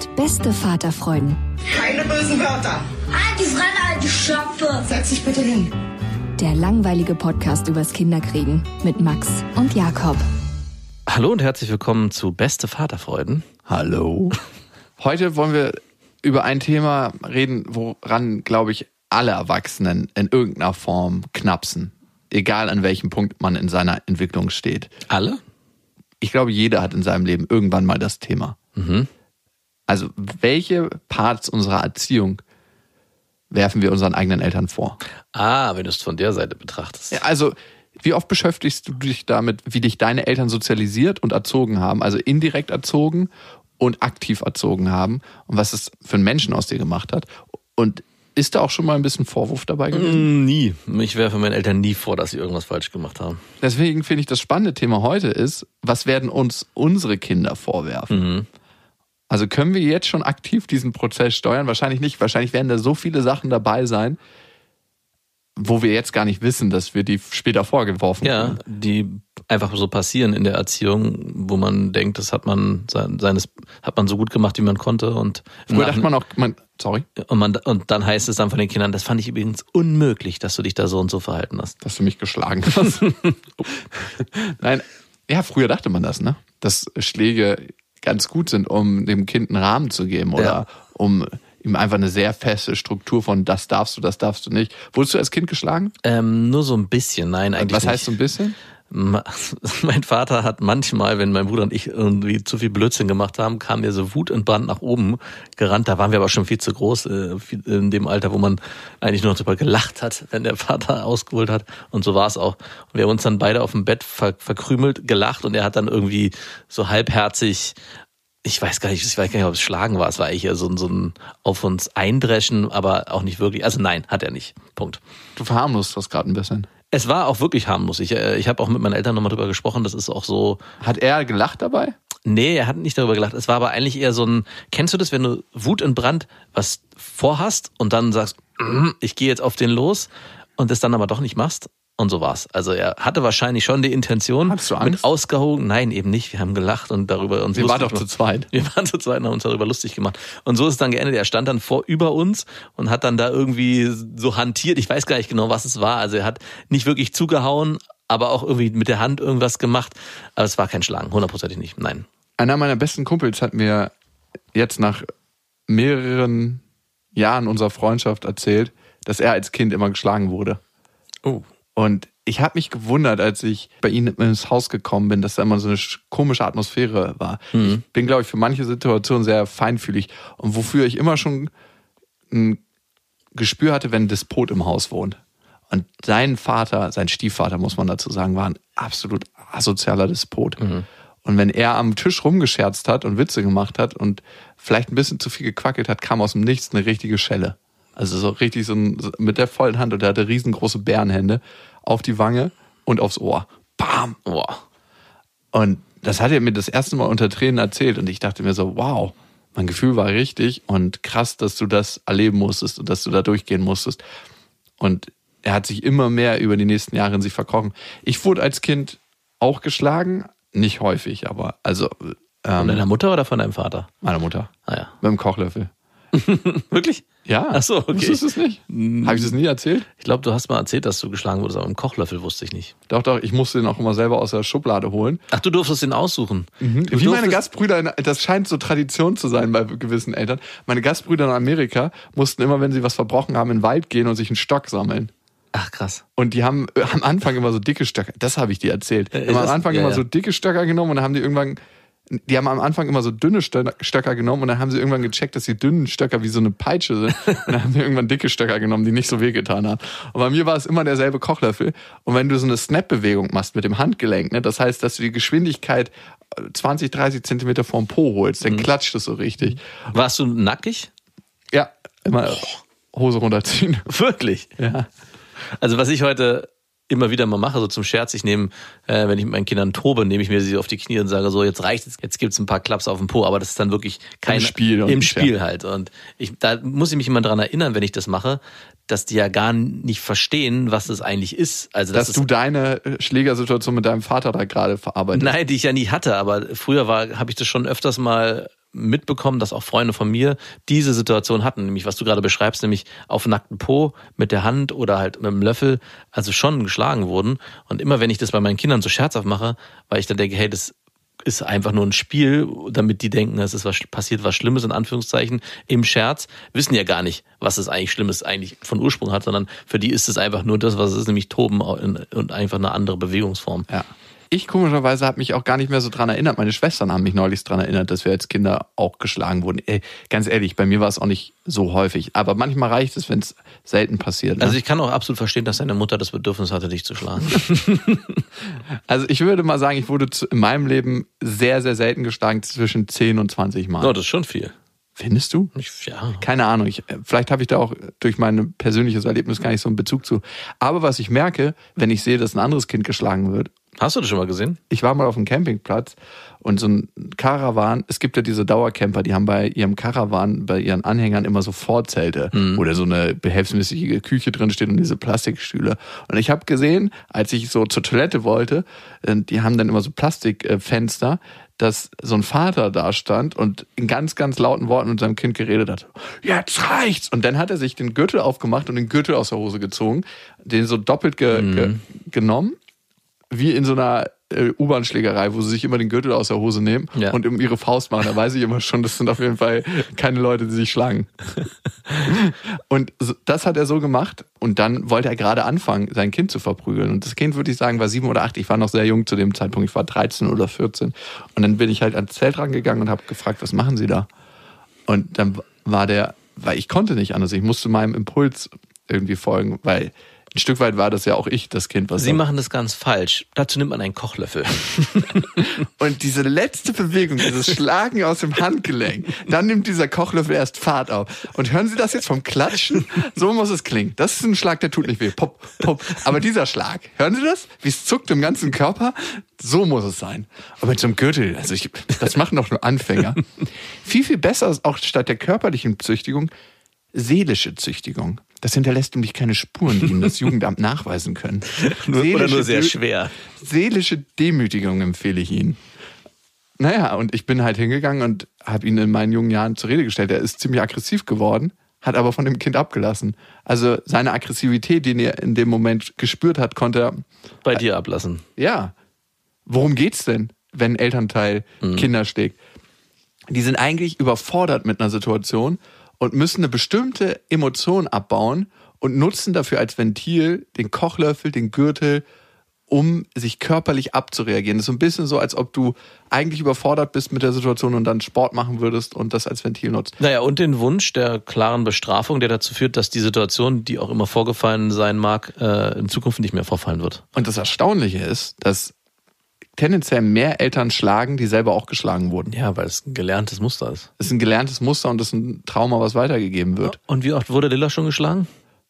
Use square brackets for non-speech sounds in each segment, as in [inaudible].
Sind beste Vaterfreuden. Keine bösen Wörter. Alte Fremde, alte Schöpfe. Setz dich bitte hin. Der langweilige Podcast übers Kinderkriegen mit Max und Jakob. Hallo und herzlich willkommen zu Beste Vaterfreuden. Hallo. [laughs] Heute wollen wir über ein Thema reden, woran, glaube ich, alle Erwachsenen in irgendeiner Form knapsen. Egal an welchem Punkt man in seiner Entwicklung steht. Alle? Ich glaube, jeder hat in seinem Leben irgendwann mal das Thema. Mhm. Also, welche Parts unserer Erziehung werfen wir unseren eigenen Eltern vor? Ah, wenn du es von der Seite betrachtest. Ja, also, wie oft beschäftigst du dich damit, wie dich deine Eltern sozialisiert und erzogen haben? Also indirekt erzogen und aktiv erzogen haben und was es für einen Menschen aus dir gemacht hat. Und ist da auch schon mal ein bisschen Vorwurf dabei gewesen? Mm, nie. Ich werfe meinen Eltern nie vor, dass sie irgendwas falsch gemacht haben. Deswegen finde ich das spannende Thema heute ist, was werden uns unsere Kinder vorwerfen? Mhm. Also können wir jetzt schon aktiv diesen Prozess steuern? Wahrscheinlich nicht. Wahrscheinlich werden da so viele Sachen dabei sein, wo wir jetzt gar nicht wissen, dass wir die später vorgeworfen ja, haben. Ja, die einfach so passieren in der Erziehung, wo man denkt, das hat man seines hat man so gut gemacht, wie man konnte und früher dachte man auch, man, sorry, und man und dann heißt es dann von den Kindern, das fand ich übrigens unmöglich, dass du dich da so und so verhalten hast, dass du mich geschlagen hast. [laughs] Nein, ja, früher dachte man das, ne? Dass Schläge ganz gut sind, um dem Kind einen Rahmen zu geben oder ja. um ihm einfach eine sehr feste Struktur von das darfst du, das darfst du nicht. Wurdest du als Kind geschlagen? Ähm, nur so ein bisschen, nein, eigentlich Was nicht. heißt so ein bisschen? [laughs] Mein Vater hat manchmal, wenn mein Bruder und ich irgendwie zu viel Blödsinn gemacht haben, kam mir so wutentbrannt nach oben gerannt. Da waren wir aber schon viel zu groß, äh, in dem Alter, wo man eigentlich nur noch drüber gelacht hat, wenn der Vater [laughs] ausgeholt hat. Und so war es auch. Und wir haben uns dann beide auf dem Bett verkrümelt, gelacht und er hat dann irgendwie so halbherzig ich weiß gar nicht, ich weiß gar nicht, ob es Schlagen war. Es war eigentlich so, so ein auf uns eindreschen, aber auch nicht wirklich. Also nein, hat er nicht. Punkt. Du verharmlost das gerade ein bisschen. Es war auch wirklich harmlos. Ich, äh, ich habe auch mit meinen Eltern nochmal drüber gesprochen. Das ist auch so. Hat er gelacht dabei? Nee, er hat nicht darüber gelacht. Es war aber eigentlich eher so ein, kennst du das, wenn du Wut und Brand was vorhast und dann sagst, ich gehe jetzt auf den los und es dann aber doch nicht machst? Und so war's. Also er hatte wahrscheinlich schon die Intention Hattest du Angst? mit ausgehoben. Nein, eben nicht. Wir haben gelacht und darüber uns Wir waren doch zu zweit. [laughs] Wir waren zu zweit und haben uns darüber lustig gemacht. Und so ist es dann geendet. Er stand dann vor über uns und hat dann da irgendwie so hantiert. Ich weiß gar nicht genau, was es war. Also er hat nicht wirklich zugehauen, aber auch irgendwie mit der Hand irgendwas gemacht. Aber es war kein Schlagen, hundertprozentig nicht. Nein. Einer meiner besten Kumpels hat mir jetzt nach mehreren Jahren unserer Freundschaft erzählt, dass er als Kind immer geschlagen wurde. Oh. Und ich habe mich gewundert, als ich bei ihnen ins Haus gekommen bin, dass da immer so eine komische Atmosphäre war. Mhm. Ich bin, glaube ich, für manche Situationen sehr feinfühlig und wofür ich immer schon ein Gespür hatte, wenn ein Despot im Haus wohnt. Und sein Vater, sein Stiefvater, muss man dazu sagen, war ein absolut asozialer Despot. Mhm. Und wenn er am Tisch rumgescherzt hat und Witze gemacht hat und vielleicht ein bisschen zu viel gequackelt hat, kam aus dem Nichts eine richtige Schelle. Also so richtig so ein, mit der vollen Hand und er hatte riesengroße Bärenhände auf die Wange und aufs Ohr. Bam! Ohr. Und das hat er mir das erste Mal unter Tränen erzählt und ich dachte mir so, wow, mein Gefühl war richtig und krass, dass du das erleben musstest und dass du da durchgehen musstest. Und er hat sich immer mehr über die nächsten Jahre in sich verkrochen. Ich wurde als Kind auch geschlagen, nicht häufig, aber also. Ähm, von deiner Mutter oder von deinem Vater? Meiner Mutter. Ah ja. Mit dem Kochlöffel. [laughs] Wirklich? Ja. Ach so, okay. Wusstest du es nicht? Habe ich das nie erzählt? Ich glaube, du hast mal erzählt, dass du geschlagen wurdest, aber im Kochlöffel wusste ich nicht. Doch, doch, ich musste den auch immer selber aus der Schublade holen. Ach, du durftest den aussuchen. Du Wie meine durftest- Gastbrüder, in, das scheint so Tradition zu sein bei gewissen Eltern. Meine Gastbrüder in Amerika mussten immer, wenn sie was verbrochen haben, in den Wald gehen und sich einen Stock sammeln. Ach, krass. Und die haben äh, am Anfang immer so dicke Stöcker. Das habe ich dir erzählt. Die Äh, haben am Anfang ja, immer ja. so dicke Stöcker genommen und dann haben die irgendwann. Die haben am Anfang immer so dünne Stö- Stöcker genommen und dann haben sie irgendwann gecheckt, dass die dünnen Stöcker wie so eine Peitsche sind. [laughs] Und dann haben sie irgendwann dicke Stöcker genommen, die nicht so wehgetan haben. Und bei mir war es immer derselbe Kochlöffel. Und wenn du so eine Snap-Bewegung machst mit dem Handgelenk, ne, das heißt, dass du die Geschwindigkeit äh, 20, 30 Zentimeter vom Po holst, Mhm. dann klatscht es so richtig. Warst du nackig? Ja, immer Hose runterziehen. Wirklich? Ja. Also was ich heute immer wieder mal mache, so zum Scherz, ich nehme, äh, wenn ich mit meinen Kindern tobe, nehme ich mir sie auf die Knie und sage so, jetzt reicht es, jetzt gibt's ein paar Klaps auf dem Po, aber das ist dann wirklich kein Im Spiel im Spiel ja. halt und ich da muss ich mich immer dran erinnern, wenn ich das mache, dass die ja gar nicht verstehen, was das eigentlich ist. Also das Dass ist du deine äh, Schlägersituation mit deinem Vater da gerade verarbeitest. Nein, die ich ja nie hatte, aber früher war, habe ich das schon öfters mal mitbekommen, dass auch Freunde von mir diese Situation hatten, nämlich was du gerade beschreibst, nämlich auf nackten Po mit der Hand oder halt mit dem Löffel, also schon geschlagen wurden. Und immer wenn ich das bei meinen Kindern so scherzhaft mache, weil ich dann denke, hey, das ist einfach nur ein Spiel, damit die denken, es ist was passiert, was Schlimmes in Anführungszeichen im Scherz, wissen ja gar nicht, was es eigentlich Schlimmes eigentlich von Ursprung hat, sondern für die ist es einfach nur das, was es ist, nämlich Toben und einfach eine andere Bewegungsform. Ja. Ich komischerweise habe mich auch gar nicht mehr so dran erinnert. Meine Schwestern haben mich neulich dran erinnert, dass wir als Kinder auch geschlagen wurden. Ey, ganz ehrlich, bei mir war es auch nicht so häufig. Aber manchmal reicht es, wenn es selten passiert. Ne? Also ich kann auch absolut verstehen, dass deine Mutter das Bedürfnis hatte, dich zu schlagen. [laughs] also ich würde mal sagen, ich wurde in meinem Leben sehr, sehr selten geschlagen, zwischen 10 und 20 Mal. Oh, das ist schon viel. Findest du? Ich, ja. Keine Ahnung. Ich, vielleicht habe ich da auch durch mein persönliches Erlebnis gar nicht so einen Bezug zu. Aber was ich merke, wenn ich sehe, dass ein anderes Kind geschlagen wird, Hast du das schon mal gesehen? ich war mal auf einem Campingplatz und so ein Karawan, es gibt ja diese Dauercamper, die haben bei ihrem Karawan, bei ihren Anhängern immer so Vorzelte, wo da so eine behelfsmäßige Küche drin steht und diese Plastikstühle. Und ich habe gesehen, als ich so zur Toilette wollte, äh, die haben dann immer so Plastikfenster, dass so ein Vater da stand und in ganz, ganz lauten Worten mit seinem Kind geredet hat. Jetzt reicht's! Und dann hat er sich den Gürtel aufgemacht und den Gürtel aus der Hose gezogen, den so doppelt ge ge genommen wie in so einer äh, U-Bahn-Schlägerei, wo sie sich immer den Gürtel aus der Hose nehmen Ja. und um ihre Faust machen. Da weiß ich immer schon, das sind auf jeden Fall keine Leute, die sich schlagen. [laughs] und so, das hat er so gemacht und dann wollte er gerade anfangen, sein Kind zu verprügeln. Und das Kind, würde ich sagen, war sieben oder acht. Ich war noch sehr jung zu dem Zeitpunkt. Ich war 13 oder 14. Und dann bin ich halt ans Zelt rangegangen und habe gefragt, was machen Sie da? Und dann war der, weil ich konnte nicht anders. Ich musste meinem Impuls irgendwie folgen, weil ein Stück weit war das ja auch ich, das Kind, was Sie machen das ganz falsch. Dazu nimmt man einen Kochlöffel. [laughs] Und diese letzte Bewegung, dieses Schlagen aus dem Handgelenk, dann nimmt dieser Kochlöffel erst Fahrt auf. Und hören Sie das jetzt vom Klatschen? So muss es klingen. Das ist ein Schlag, der tut nicht weh. Pop, pop. Aber dieser Schlag, hören Sie das? Wie es zuckt im ganzen Körper? So muss es sein. Aber mit so einem Gürtel, also ich, das machen doch nur Anfänger. Viel, viel besser ist auch statt der körperlichen Züchtigung seelische Züchtigung. Das hinterlässt nämlich keine Spuren, die Ihnen das [laughs] Jugendamt nachweisen können. Nur, oder nur Seelische sehr schwer. Seelische Demütigung empfehle ich Ihnen. Naja, und ich bin halt hingegangen und habe ihn in meinen jungen Jahren zur Rede gestellt. Er ist ziemlich aggressiv geworden, hat aber von dem Kind abgelassen. Also seine Aggressivität, die er in dem Moment gespürt hat, konnte er, Bei dir ablassen. ja. Worum geht's denn, wenn ein Elternteil Kinder schlägt? Die sind eigentlich überfordert mit einer Situation und müssen eine bestimmte Emotion abbauen und nutzen dafür als Ventil den Kochlöffel, den Gürtel, um sich körperlich abzureagieren. Das ist so ein bisschen so, als ob du eigentlich überfordert bist mit der Situation und dann Sport machen würdest und das als Ventil nutzt. Naja, und den Wunsch der klaren Bestrafung, der dazu führt, dass die Situation, die auch immer vorgefallen sein mag, äh, in Zukunft nicht mehr vorfallen wird. Und das Erstaunliche ist, dass tendenziell mehr Eltern schlagen, die selber auch geschlagen wurden. Ja, weil es ein gelerntes Muster ist. Das ist ein gelerntes Muster und das ist ein Trauma, was weitergegeben wird. Und wie oft wurde Lilla schon geschlagen?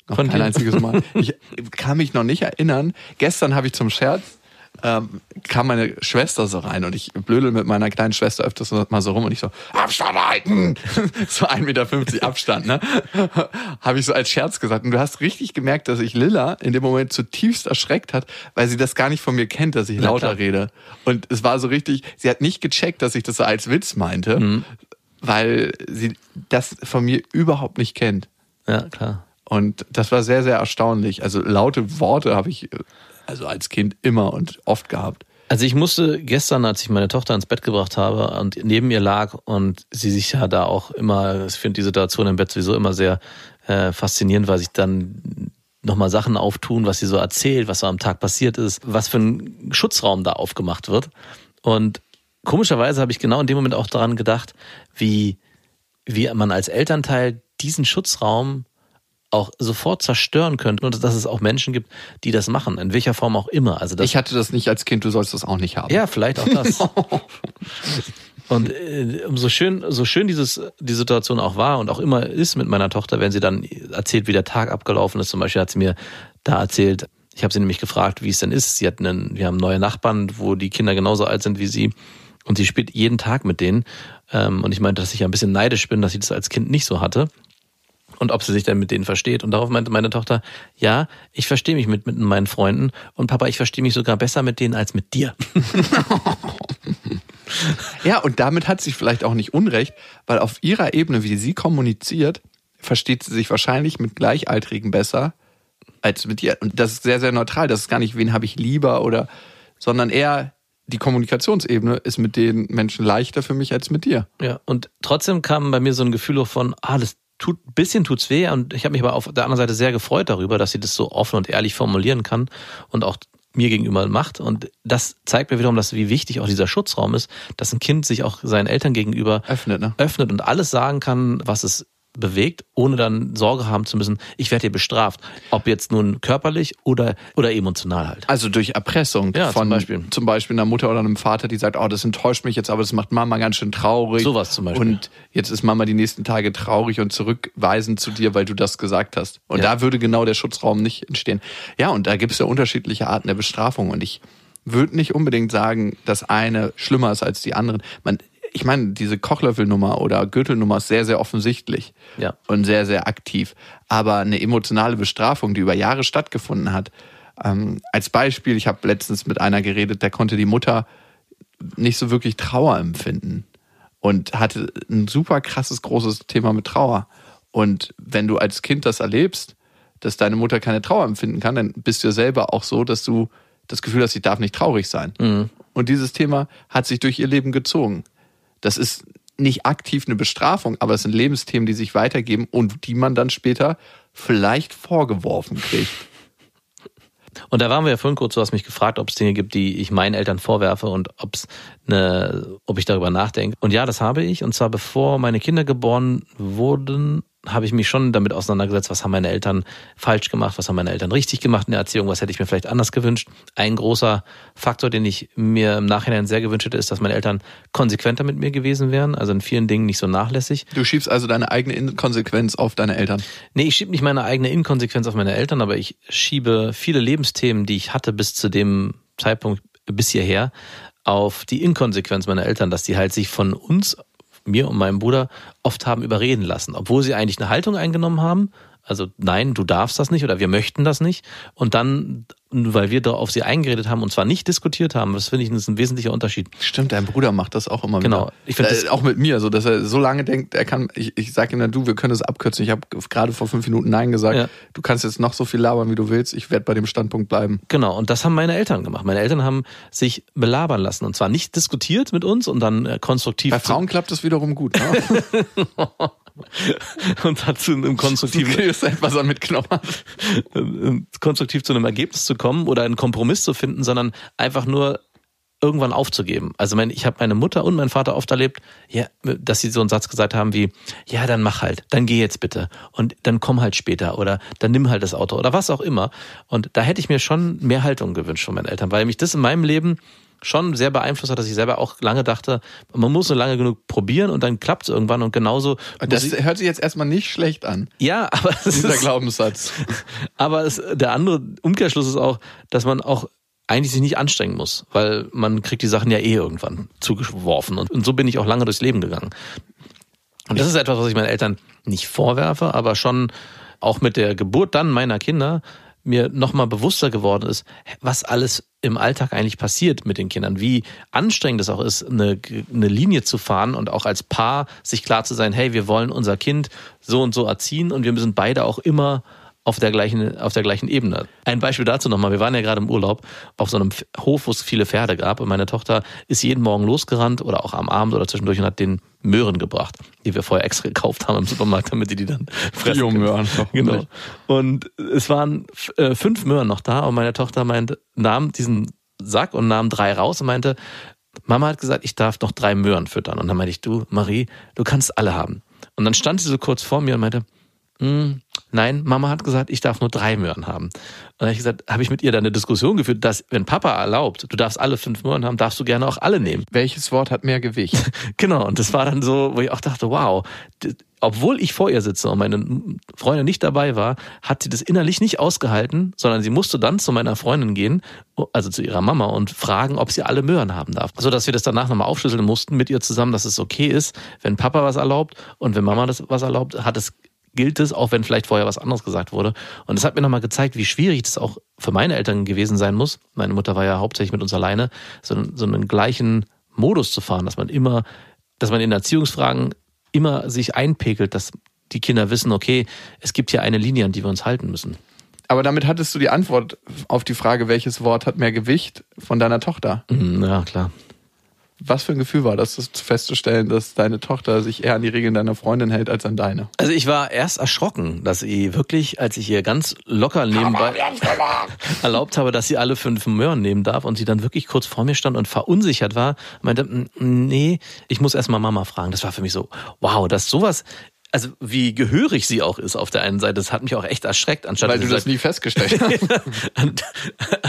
Noch Von kein dir? einziges Mal. [laughs] Ich kann mich noch nicht erinnern. Gestern habe ich zum Scherz, ähm, kam meine Schwester so rein und ich blödel mit meiner kleinen Schwester öfters mal so rum und ich so, Abstand halten! [laughs] so 1,50 Meter Abstand, ne? [laughs] habe ich so als Scherz gesagt. Und du hast richtig gemerkt, dass ich Lilla in dem Moment zutiefst erschreckt hat, weil sie das gar nicht von mir kennt, dass ich Na lauter klar. rede. Und es war so richtig, sie hat nicht gecheckt, dass ich das so als Witz meinte. weil sie das von mir überhaupt nicht kennt. Ja, klar. Und das war sehr, sehr erstaunlich. Also laute Worte habe ich also als Kind immer und oft gehabt. Also ich musste gestern, als ich meine Tochter ins Bett gebracht habe und neben ihr lag und sie sich ja da auch immer, ich finde die Situation im Bett sowieso immer sehr äh, faszinierend, weil sich dann nochmal Sachen auftun, was sie so erzählt, was so am Tag passiert ist, was für ein Schutzraum da aufgemacht wird. Und komischerweise habe ich genau in dem Moment auch daran gedacht, wie, wie man als Elternteil diesen Schutzraum auch sofort zerstören könnte und dass es auch Menschen gibt, die das machen, in welcher Form auch immer. Also Ich hatte das nicht als Kind, du sollst das auch nicht haben. ja, vielleicht auch das. [laughs] Und äh, so schön, so schön dieses, die Situation auch war und auch immer ist mit meiner Tochter, wenn sie dann erzählt, wie der Tag abgelaufen ist. Zum Beispiel hat sie mir da erzählt, ich habe sie nämlich gefragt, wie es denn ist. Sie hat einen, wir haben neue Nachbarn, wo die Kinder genauso alt sind wie sie. Und sie spielt jeden Tag mit denen. Ähm, Und ich meinte, dass ich ein bisschen neidisch bin, dass sie das als Kind nicht so hatte. Und ob sie sich denn mit denen versteht. Und darauf meinte meine Tochter, ja, ich verstehe mich mit, mit meinen Freunden. Und Papa, ich verstehe mich sogar besser mit denen als mit dir. [laughs] Ja, und damit hat sie vielleicht auch nicht Unrecht, weil auf ihrer Ebene, wie sie kommuniziert, versteht sie sich wahrscheinlich mit Gleichaltrigen besser als mit dir. Und das ist sehr, sehr neutral. Das ist gar nicht, wen habe ich lieber oder, sondern eher die Kommunikationsebene ist mit den Menschen leichter für mich als mit dir. Ja, und trotzdem kam bei mir so ein Gefühl von, ah, das tut, ein bisschen tut's weh. Und ich habe mich aber auf der anderen Seite sehr gefreut darüber, dass sie das so offen und ehrlich formulieren kann und auch mir gegenüber macht. Und das zeigt mir wiederum, dass wie wichtig auch dieser Schutzraum ist, dass ein Kind sich auch seinen Eltern gegenüber Öffnet, ne? öffnet und alles sagen kann, was es bewegt, ohne dann Sorge haben zu müssen, ich werde hier bestraft. Ob jetzt nun körperlich oder, oder emotional halt. Also durch Erpressung Ja, von zum Beispiel. zum Beispiel einer Mutter oder einem Vater, die sagt, oh, das enttäuscht mich jetzt, aber das macht Mama ganz schön traurig. Sowas zum Beispiel. Und jetzt ist Mama die nächsten Tage traurig und zurückweisend zu dir, weil du das gesagt hast. Und Ja. da würde genau der Schutzraum nicht entstehen. Ja, und da gibt es ja unterschiedliche Arten der Bestrafung. Und ich würde nicht unbedingt sagen, dass eine schlimmer ist als die anderen. Man, ich meine, diese Kochlöffelnummer oder Gürtelnummer ist sehr, sehr offensichtlich Ja. und sehr, sehr aktiv. Aber eine emotionale Bestrafung, die über Jahre stattgefunden hat, ähm, als Beispiel, ich habe letztens mit einer geredet, der konnte die Mutter nicht so wirklich Trauer empfinden und hatte ein super krasses, großes Thema mit Trauer. Und wenn du als Kind das erlebst, dass deine Mutter keine Trauer empfinden kann, dann bist du ja selber auch so, dass du das Gefühl hast, ich darf nicht traurig sein. Und dieses Thema hat sich durch ihr Leben gezogen. Das ist nicht aktiv eine Bestrafung, aber es sind Lebensthemen, die sich weitergeben und die man dann später vielleicht vorgeworfen kriegt. Und da waren wir ja vorhin kurz, du hast mich gefragt, ob es Dinge gibt, die ich meinen Eltern vorwerfe und ob's eine, ob ich darüber nachdenke. Und ja, das habe ich. Und zwar bevor meine Kinder geboren wurden, habe ich mich schon damit auseinandergesetzt, was haben meine Eltern falsch gemacht, was haben meine Eltern richtig gemacht in der Erziehung, was hätte ich mir vielleicht anders gewünscht. Ein großer Faktor, den ich mir im Nachhinein sehr gewünscht hätte, ist, dass meine Eltern konsequenter mit mir gewesen wären, also in vielen Dingen nicht so nachlässig. Du schiebst also deine eigene Inkonsequenz auf deine Eltern. Nee, ich schiebe nicht meine eigene Inkonsequenz auf meine Eltern, aber ich schiebe viele Lebensthemen, die ich hatte bis zu dem Zeitpunkt bis hierher, auf die Inkonsequenz meiner Eltern, dass die halt sich von uns, mir und meinem Bruder, oft haben überreden lassen, obwohl sie eigentlich eine Haltung eingenommen haben. Also nein, du darfst das nicht oder wir möchten das nicht. Und dann, weil wir da auf sie eingeredet haben und zwar nicht diskutiert haben, das finde ich ist ein wesentlicher Unterschied. Stimmt, dein Bruder macht das auch immer Genau. wieder. Ich find äh, das- auch mit mir, so dass er so lange denkt, er kann, ich, ich sage ihm dann, du, wir können das abkürzen. Ich habe gerade vor fünf Minuten Nein gesagt. Ja. Du kannst jetzt noch so viel labern, wie du willst. Ich werde bei dem Standpunkt bleiben. Genau, und das haben meine Eltern gemacht. Meine Eltern haben sich belabern lassen und zwar nicht diskutiert mit uns und dann äh, konstruktiv Bei Frauen klappt das wiederum gut. Ne? [laughs] [laughs] und dazu im konstruktiven etwas an mitgenommen. äh, konstruktiv zu einem Ergebnis zu kommen oder einen Kompromiss zu finden, sondern einfach nur irgendwann aufzugeben. Also mein, ich habe meine Mutter und meinen Vater oft erlebt, ja, dass sie so einen Satz gesagt haben wie, ja, dann mach halt, dann geh jetzt bitte und dann komm halt später oder dann nimm halt das Auto oder was auch immer. Und da hätte ich mir schon mehr Haltung gewünscht von meinen Eltern, weil mich das in meinem Leben schon sehr beeinflusst hat, dass ich selber auch lange dachte, man muss nur lange genug probieren und dann klappt es irgendwann und genauso. Das ich, hört sich jetzt erstmal nicht schlecht an, ja, aber es dieser ist, Glaubenssatz. [laughs] aber es, der andere Umkehrschluss ist auch, dass man auch eigentlich sich nicht anstrengen muss, weil man kriegt die Sachen ja eh irgendwann zugeworfen. Und, und so bin ich auch lange durchs Leben gegangen. Und das ist etwas, was ich meinen Eltern nicht vorwerfe, aber schon auch mit der Geburt dann meiner Kinder mir nochmal bewusster geworden ist, was alles im Alltag eigentlich passiert mit den Kindern, wie anstrengend es auch ist, eine, eine Linie zu fahren und auch als Paar sich klar zu sein, hey, wir wollen unser Kind so und so erziehen und wir müssen beide auch immer auf der gleichen, auf der gleichen Ebene. Ein Beispiel dazu nochmal. Wir waren ja gerade im Urlaub auf so einem Hof, wo es viele Pferde gab und meine Tochter ist jeden Morgen losgerannt oder auch am Abend oder zwischendurch und hat den Möhren gebracht, die wir vorher extra gekauft haben im Supermarkt, damit die die dann [laughs] fressen können. Biomöhren. Genau. Und es waren äh, fünf Möhren noch da und meine Tochter meinte, nahm diesen Sack und nahm drei raus und meinte, Mama hat gesagt, ich darf noch drei Möhren füttern. Und dann meinte ich, du, Marie, du kannst alle haben. Und dann stand sie so kurz vor mir und meinte, "Hm, nein, Mama hat gesagt, ich darf nur drei Möhren haben. Und dann habe ich gesagt, habe ich mit ihr dann eine Diskussion geführt, dass wenn Papa erlaubt, du darfst alle fünf Möhren haben, darfst du gerne auch alle nehmen. Welches Wort hat mehr Gewicht? [laughs] Genau, und das war dann so, wo ich auch dachte, wow, obwohl ich vor ihr sitze und meine Freundin nicht dabei war, hat sie das innerlich nicht ausgehalten, sondern sie musste dann zu meiner Freundin gehen, also zu ihrer Mama und fragen, ob sie alle Möhren haben darf. So dass wir das danach nochmal aufschlüsseln mussten mit ihr zusammen, dass es okay ist, wenn Papa was erlaubt und wenn Mama das was erlaubt, hat es gilt es, auch wenn vielleicht vorher was anderes gesagt wurde. Und es hat mir nochmal gezeigt, wie schwierig das auch für meine Eltern gewesen sein muss. Meine Mutter war ja hauptsächlich mit uns alleine, so, so einen gleichen Modus zu fahren, dass man immer, dass man in Erziehungsfragen immer sich einpegelt, dass die Kinder wissen, okay, es gibt hier eine Linie, an die wir uns halten müssen. Aber damit hattest du die Antwort auf die Frage, welches Wort hat mehr Gewicht von deiner Tochter. Mhm, Ja, klar. Was für ein Gefühl war das, das festzustellen, dass deine Tochter sich eher an die Regeln deiner Freundin hält als an deine? Also ich war erst erschrocken, dass sie wirklich, als ich ihr ganz locker nebenbei [laughs] erlaubt habe, dass sie alle fünf Möhren nehmen darf und sie dann wirklich kurz vor mir stand und verunsichert war, meinte, "Mm, nee, ich muss erst mal Mama fragen. Das war für mich so, wow, dass sowas, also wie gehörig sie auch ist auf der einen Seite, das hat mich auch echt erschreckt, anstatt Weil dass du sie das nie festgestellt [laughs] hast.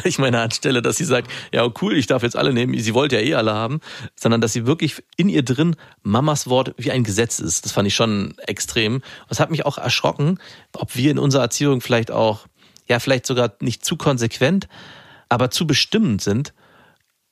Ich meine, anstelle, dass sie sagt, ja cool, ich darf jetzt alle nehmen, sie wollte ja eh alle haben, sondern dass sie wirklich in ihr drin Mamas Wort wie ein Gesetz ist. Das fand ich schon extrem. Das hat mich auch erschrocken, ob wir in unserer Erziehung vielleicht auch, ja, vielleicht sogar nicht zu konsequent, aber zu bestimmend sind,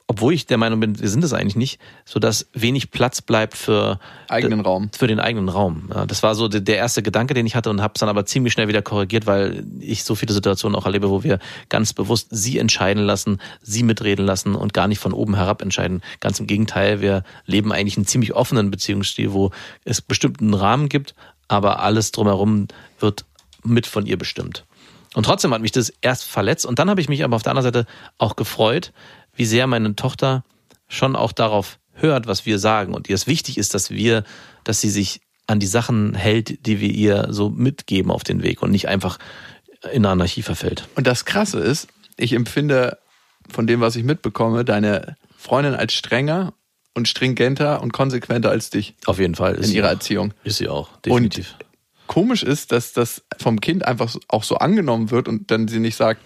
obwohl ich der Meinung bin, wir sind es eigentlich nicht, so dass wenig Platz bleibt für Eigenen Raum. Für den eigenen Raum. Ja, das war so der erste Gedanke, den ich hatte und habe es dann aber ziemlich schnell wieder korrigiert, weil ich so viele Situationen auch erlebe, wo wir ganz bewusst sie entscheiden lassen, sie mitreden lassen und gar nicht von oben herab entscheiden. Ganz im Gegenteil, wir leben eigentlich einen ziemlich offenen Beziehungsstil, wo es bestimmten Rahmen gibt, aber alles drumherum wird mit von ihr bestimmt. Und trotzdem hat mich das erst verletzt und dann habe ich mich aber auf der anderen Seite auch gefreut, wie sehr meine Tochter schon auch darauf hört, was wir sagen und ihr es wichtig ist, dass wir, dass sie sich an die Sachen hält, die wir ihr so mitgeben auf den Weg und nicht einfach in Anarchie verfällt. Und das Krasse ist, ich empfinde von dem, was ich mitbekomme, deine Freundin als strenger und stringenter und konsequenter als dich Auf jeden Fall. Ist in ihrer auch. Erziehung. Ist sie auch, definitiv. Komisch ist, dass das vom Kind einfach auch so angenommen wird und dann sie nicht sagt,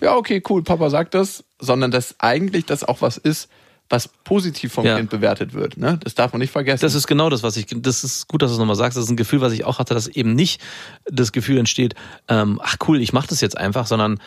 ja, okay, cool, Papa sagt das, sondern dass eigentlich das auch was ist, was positiv vom Ja. Kind bewertet wird. Ne? Das darf man nicht vergessen. Das ist genau das, was ich, das ist gut, dass du es nochmal sagst. Das ist ein Gefühl, was ich auch hatte, dass eben nicht das Gefühl entsteht, ähm, ach cool, ich mache das jetzt einfach, sondern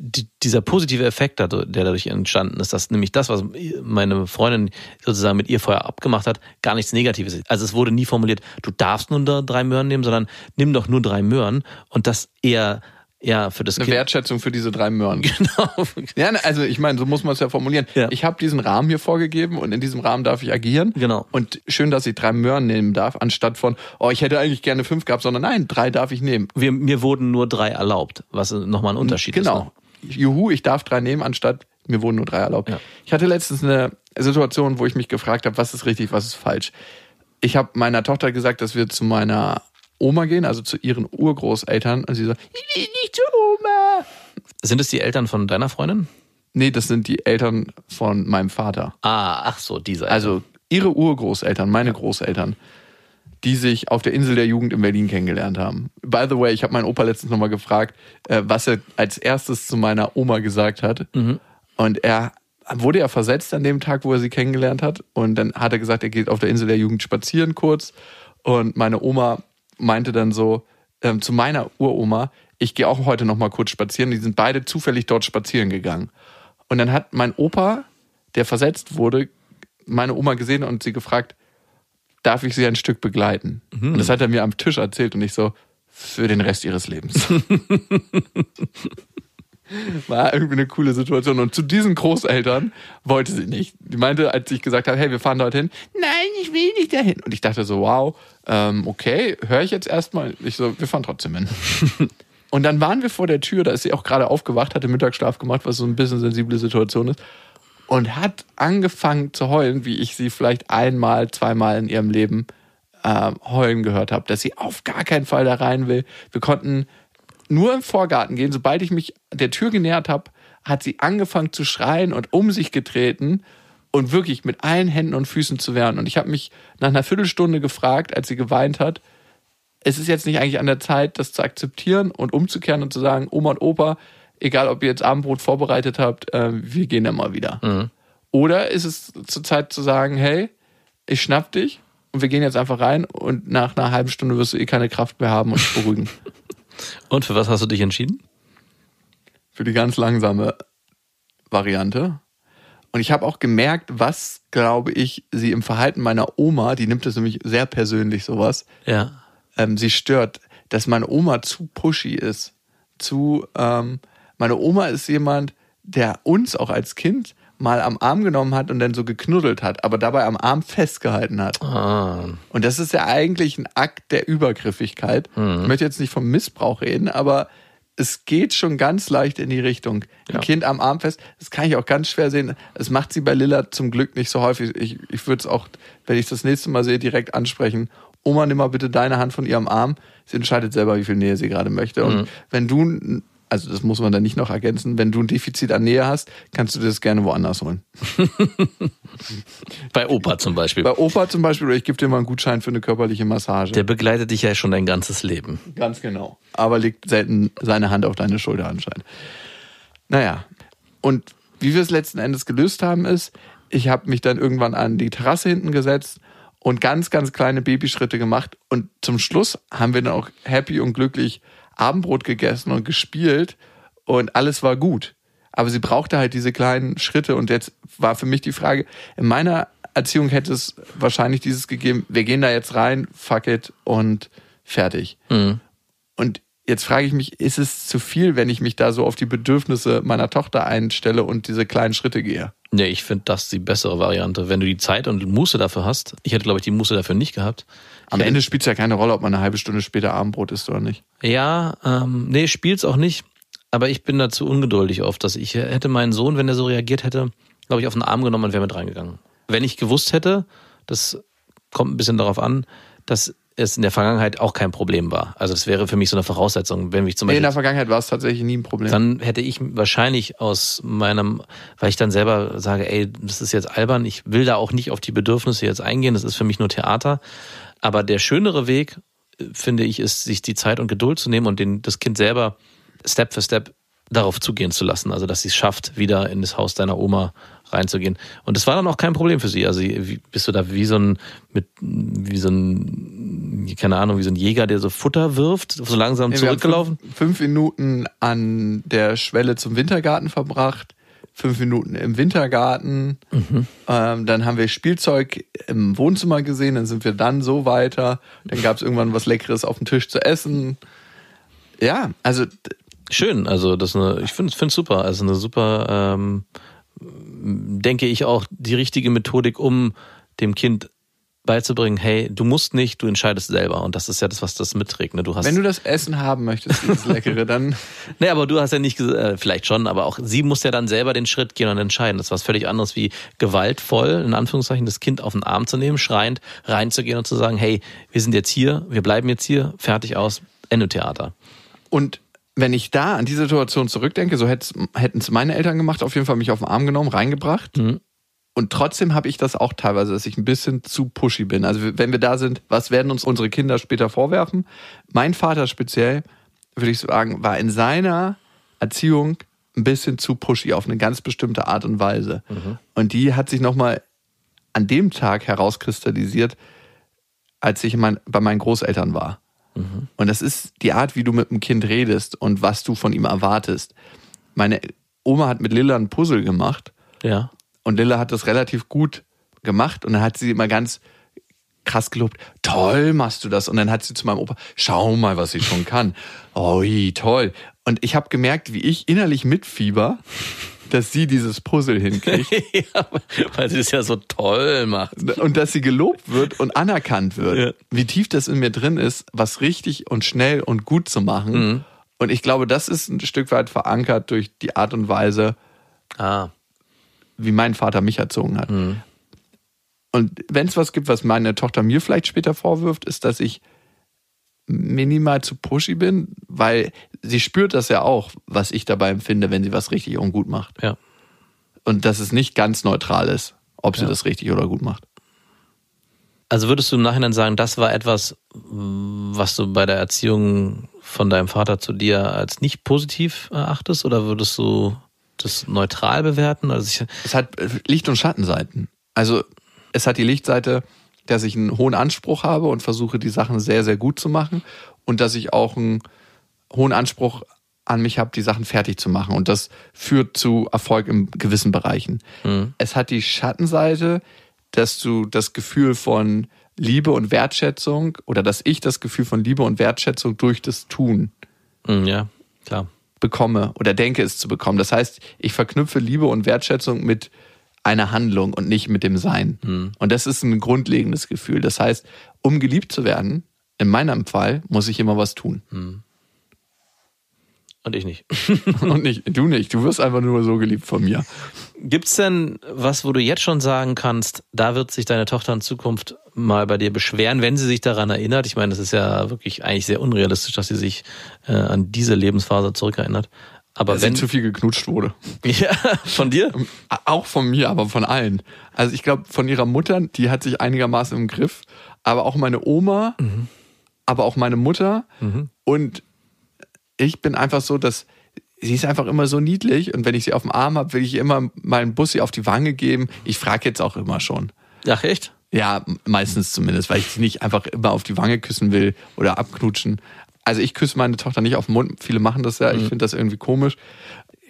die, dieser positive Effekt, der dadurch entstanden ist, dass nämlich das, was meine Freundin sozusagen mit ihr vorher abgemacht hat, gar nichts Negatives ist. Also es wurde nie formuliert, du darfst nur drei Möhren nehmen, sondern nimm doch nur drei Möhren und das eher, eher für das eine Kind. Wertschätzung für diese drei Möhren. [laughs] Genau. Ja, ne, also ich meine, so muss man es ja formulieren. Ja. Ich habe diesen Rahmen hier vorgegeben und in diesem Rahmen darf ich agieren. Genau. Und schön, dass ich drei Möhren nehmen darf, anstatt von, oh, ich hätte eigentlich gerne fünf gehabt, sondern nein, drei darf ich nehmen. Wir, mir wurden nur drei erlaubt, was nochmal ein Unterschied ist. Genau. Ne? Juhu, ich darf drei nehmen, anstatt mir wurden nur drei erlaubt. Ja. Ich hatte letztens eine Situation, wo ich mich gefragt habe, was ist richtig, was ist falsch. Ich habe meiner Tochter gesagt, dass wir zu meiner Oma gehen, also zu ihren Urgroßeltern. Und sie so, ich will nicht zu Oma. Sind es die Eltern von deiner Freundin? Nee, das sind die Eltern von meinem Vater. Ah, ach so, diese. Also ihre Urgroßeltern, meine Großeltern, die sich auf der Insel der Jugend in Berlin kennengelernt haben. By the way, ich habe meinen Opa letztens nochmal gefragt, äh, was er als erstes zu meiner Oma gesagt hat. Und er wurde ja versetzt an dem Tag, wo er sie kennengelernt hat. Und dann hat er gesagt, er geht auf der Insel der Jugend spazieren kurz. Und meine Oma meinte dann so ähm, zu meiner Uroma, ich gehe auch heute nochmal kurz spazieren. Die sind beide zufällig dort spazieren gegangen. Und dann hat mein Opa, der versetzt wurde, meine Oma gesehen und sie gefragt, darf ich sie ein Stück begleiten? Und das hat er mir am Tisch erzählt und ich so, für den Rest ihres Lebens. [laughs] War irgendwie eine coole Situation. Und zu diesen Großeltern wollte sie nicht. Die meinte, als ich gesagt habe, hey, wir fahren dorthin, nein, ich will nicht dahin. Und ich dachte so, wow, ähm, okay, höre ich jetzt erstmal. Ich so, wir fahren trotzdem hin. [laughs] Und dann waren wir vor der Tür, da ist sie auch gerade aufgewacht, hatte Mittagsschlaf gemacht, was so ein bisschen sensible Situation ist. Und hat angefangen zu heulen, wie ich sie vielleicht einmal, zweimal in ihrem Leben äh, heulen gehört habe, dass sie auf gar keinen Fall da rein will. Wir konnten nur im Vorgarten gehen. Sobald ich mich der Tür genähert habe, hat sie angefangen zu schreien und um sich getreten und wirklich mit allen Händen und Füßen zu wehren. Und ich habe mich nach einer Viertelstunde gefragt, als sie geweint hat, es ist jetzt nicht eigentlich an der Zeit, das zu akzeptieren und umzukehren und zu sagen, Oma und Opa, egal ob ihr jetzt Abendbrot vorbereitet habt, äh, wir gehen dann mal wieder. Mhm. Oder ist es zur Zeit zu sagen, hey, ich schnapp dich und wir gehen jetzt einfach rein und nach einer halben Stunde wirst du eh keine Kraft mehr haben und dich beruhigen. [laughs] Und für was hast du dich entschieden? Für die ganz langsame Variante. Und ich habe auch gemerkt, was, glaube ich, sie im Verhalten meiner Oma, die nimmt das nämlich sehr persönlich sowas, Ja. ähm, sie stört, dass meine Oma zu pushy ist. Zu, ähm, meine Oma ist jemand, der uns auch als Kind mal am Arm genommen hat und dann so geknuddelt hat, aber dabei am Arm festgehalten hat. Ah, Und das ist ja eigentlich ein Akt der Übergriffigkeit. Ich möchte jetzt nicht vom Missbrauch reden, aber es geht schon ganz leicht in die Richtung. Ein Ja. Kind am Arm fest, das kann ich auch ganz schwer sehen. Das macht sie bei Lilla zum Glück nicht so häufig. Ich, ich würde es auch, wenn ich das nächste Mal sehe, direkt ansprechen. Oma, nimm mal bitte deine Hand von ihrem Arm. Sie entscheidet selber, wie viel Nähe sie gerade möchte. Und wenn du, also das muss man dann nicht noch ergänzen, wenn du ein Defizit an Nähe hast, kannst du das gerne woanders holen. [laughs] bei Opa zum Beispiel. Bei Opa zum Beispiel, oder ich gebe dir mal einen Gutschein für eine körperliche Massage. Der begleitet dich ja schon dein ganzes Leben. Ganz genau. Aber legt selten seine Hand auf deine Schulter anscheinend. Naja, und wie wir es letzten Endes gelöst haben, ist, ich habe mich dann irgendwann an die Terrasse hinten gesetzt und ganz, ganz kleine Babyschritte gemacht. Und zum Schluss haben wir dann auch happy und glücklich Abendbrot gegessen und gespielt und alles war gut. Aber sie brauchte halt diese kleinen Schritte und jetzt war für mich die Frage, in meiner Erziehung hätte es wahrscheinlich dieses gegeben, wir gehen da jetzt rein, fuck it und fertig. Und jetzt frage ich mich, ist es zu viel, wenn ich mich da so auf die Bedürfnisse meiner Tochter einstelle und diese kleinen Schritte gehe? Nee, ich finde das die bessere Variante. Wenn du die Zeit und Muße dafür hast. Ich hätte, glaube ich, die Muße dafür nicht gehabt. Am Ende spielt es ja keine Rolle, ob man eine halbe Stunde später Abendbrot isst oder nicht. Ja, ähm, nee, spielt's auch nicht. Aber ich bin dazu ungeduldig oft, dass ich hätte meinen Sohn, wenn er so reagiert hätte, glaube ich, auf den Arm genommen und wäre mit reingegangen. Wenn ich gewusst hätte, das kommt ein bisschen darauf an, dass es in der Vergangenheit auch kein Problem war. Also das wäre für mich so eine Voraussetzung, wenn ich zum Nee, in der Vergangenheit war es tatsächlich nie ein Problem. dann hätte ich wahrscheinlich aus meinem, weil ich dann selber sage, ey, das ist jetzt albern, ich will da auch nicht auf die Bedürfnisse jetzt eingehen, das ist für mich nur Theater. Aber der schönere Weg, äh, finde ich, ist, sich die Zeit und Geduld zu nehmen und den, das Kind selber Step für Step darauf zugehen zu lassen. Also, dass sie es schafft, wieder in das Haus deiner Oma reinzugehen. Und das war dann auch kein Problem für sie. Also, wie- bist du da wie so ein, mit, wie so ein, keine Ahnung, wie so ein Jäger, der so Futter wirft, so langsam Nee, zurückgelaufen? Fünf, fünf Minuten an der Schwelle zum Wintergarten verbracht, fünf Minuten im Wintergarten. Ähm, dann haben wir Spielzeug im Wohnzimmer gesehen, dann sind wir dann so weiter. Dann gab es irgendwann was Leckeres auf dem Tisch zu essen. Ja, also Schön, also das ist eine, ich finde es super. Also eine super, ähm, denke ich auch, die richtige Methodik, um dem Kind beizubringen, hey, du musst nicht, du entscheidest selber. Und das ist ja das, was das mitträgt. Ne? Du hast, wenn du das Essen haben möchtest, dieses [laughs] Leckere, dann [laughs] nee, aber du hast ja nicht, ges- äh, vielleicht schon, aber auch sie muss ja dann selber den Schritt gehen und entscheiden. Das ist was völlig anderes wie gewaltvoll, in Anführungszeichen, das Kind auf den Arm zu nehmen, schreiend reinzugehen und zu sagen, hey, wir sind jetzt hier, wir bleiben jetzt hier, fertig aus, Ende Theater. Und wenn ich da an die Situation zurückdenke, so hätten es meine Eltern gemacht, auf jeden Fall mich auf den Arm genommen, reingebracht. Mhm. Und trotzdem habe ich das auch teilweise, dass ich ein bisschen zu pushy bin. Also wenn wir da sind, was werden uns unsere Kinder später vorwerfen? Mein Vater speziell, würde ich sagen, war in seiner Erziehung ein bisschen zu pushy auf eine ganz bestimmte Art und Weise. Und die hat sich nochmal an dem Tag herauskristallisiert, als ich mein, bei meinen Großeltern war. Und das ist die Art, wie du mit dem Kind redest und was du von ihm erwartest. Meine Oma hat mit Lilla ein Puzzle gemacht Ja. Und Lilla hat das relativ gut gemacht und dann hat sie immer ganz krass gelobt, toll machst du das. Und dann hat sie zu meinem Opa, schau mal, was sie schon kann. Oi, toll. Und ich habe gemerkt, wie ich innerlich mitfieber, dass sie dieses Puzzle hinkriegt [laughs] ja, weil sie es ja so toll macht. und dass sie gelobt wird und anerkannt wird. Ja. Wie tief das in mir drin ist, was richtig und schnell und gut zu machen. Mhm. Und ich glaube, das ist ein Stück weit verankert durch die Art und Weise, Ah, wie mein Vater mich erzogen hat. Und wenn es was gibt, was meine Tochter mir vielleicht später vorwirft, ist, dass ich minimal zu pushy bin, weil sie spürt das ja auch, was ich dabei empfinde, wenn sie was richtig und gut macht. ja. Und dass es nicht ganz neutral ist, ob sie Ja. das richtig oder gut macht. Also würdest du im Nachhinein sagen, das war etwas, was du bei der Erziehung von deinem Vater zu dir als nicht positiv erachtest? Oder würdest du das neutral bewerten? Also ich, Es hat äh, Licht- und Schattenseiten. Also es hat die Lichtseite, dass ich einen hohen Anspruch habe und versuche, die Sachen sehr, sehr gut zu machen. Und dass ich auch einen hohen Anspruch an mich habe, die Sachen fertig zu machen. Und das führt zu Erfolg in gewissen Bereichen. Es hat die Schattenseite, dass du das Gefühl von Liebe und Wertschätzung oder dass ich das Gefühl von Liebe und Wertschätzung durch das Tun Hm, ja, klar. Bekomme oder denke es zu bekommen. Das heißt, ich verknüpfe Liebe und Wertschätzung mit einer Handlung und nicht mit dem Sein. Und das ist ein grundlegendes Gefühl. Das heißt, um geliebt zu werden, in meinem Fall, muss ich immer was tun. Und ich nicht. [laughs] [laughs] Und nicht, du nicht. Du wirst einfach nur so geliebt von mir. Gibt's denn was, wo du jetzt schon sagen kannst, da wird sich deine Tochter in Zukunft mal bei dir beschweren, wenn sie sich daran erinnert? Ich meine, das ist ja wirklich eigentlich sehr unrealistisch, dass sie sich äh, an diese Lebensphase zurückerinnert. Aber Dass wenn sie zu viel geknutscht wurde. [laughs] ja, von dir? Auch von mir, aber von allen. Also ich glaube, von ihrer Mutter, die hat sich einigermaßen im Griff. Aber auch meine Oma, aber auch meine Mutter. Und ich bin einfach so, dass sie ist einfach immer so niedlich. Und wenn ich sie auf dem Arm habe, will ich immer mal einen Bussi auf die Wange geben. Ich frage jetzt auch immer schon. Ach echt? Ja, meistens zumindest, weil ich sie nicht einfach immer auf die Wange küssen will oder abknutschen. Also ich küsse meine Tochter nicht auf den Mund. Viele machen das ja. Ich finde das irgendwie komisch.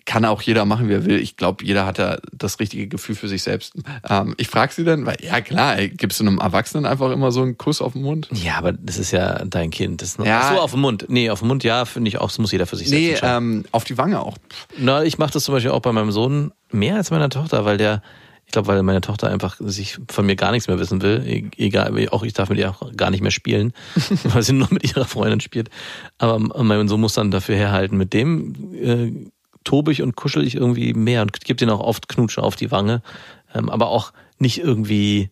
Kann auch jeder machen, wie er will. Ich glaube, jeder hat da das richtige Gefühl für sich selbst. Ähm, ich frage sie dann, weil ja klar, gibst du einem Erwachsenen einfach immer so einen Kuss auf den Mund? Ja, aber das ist ja dein Kind. Das Ja. So, auf den Mund. Nee, auf den Mund, ja, finde ich auch, das muss jeder für sich selbst Nee, entscheiden. ähm, auf die Wange auch. Na, ich mache das zum Beispiel auch bei meinem Sohn mehr als meiner Tochter, weil der, ich glaube, weil meine Tochter einfach sich von mir gar nichts mehr wissen will. E- Egal, auch ich darf mit ihr auch gar nicht mehr spielen, [laughs] weil sie nur mit ihrer Freundin spielt. Aber mein Sohn muss dann dafür herhalten. Mit dem äh, tobe ich und kuschel ich irgendwie mehr und gebe den auch oft Knutsche auf die Wange. Ähm, aber auch nicht irgendwie,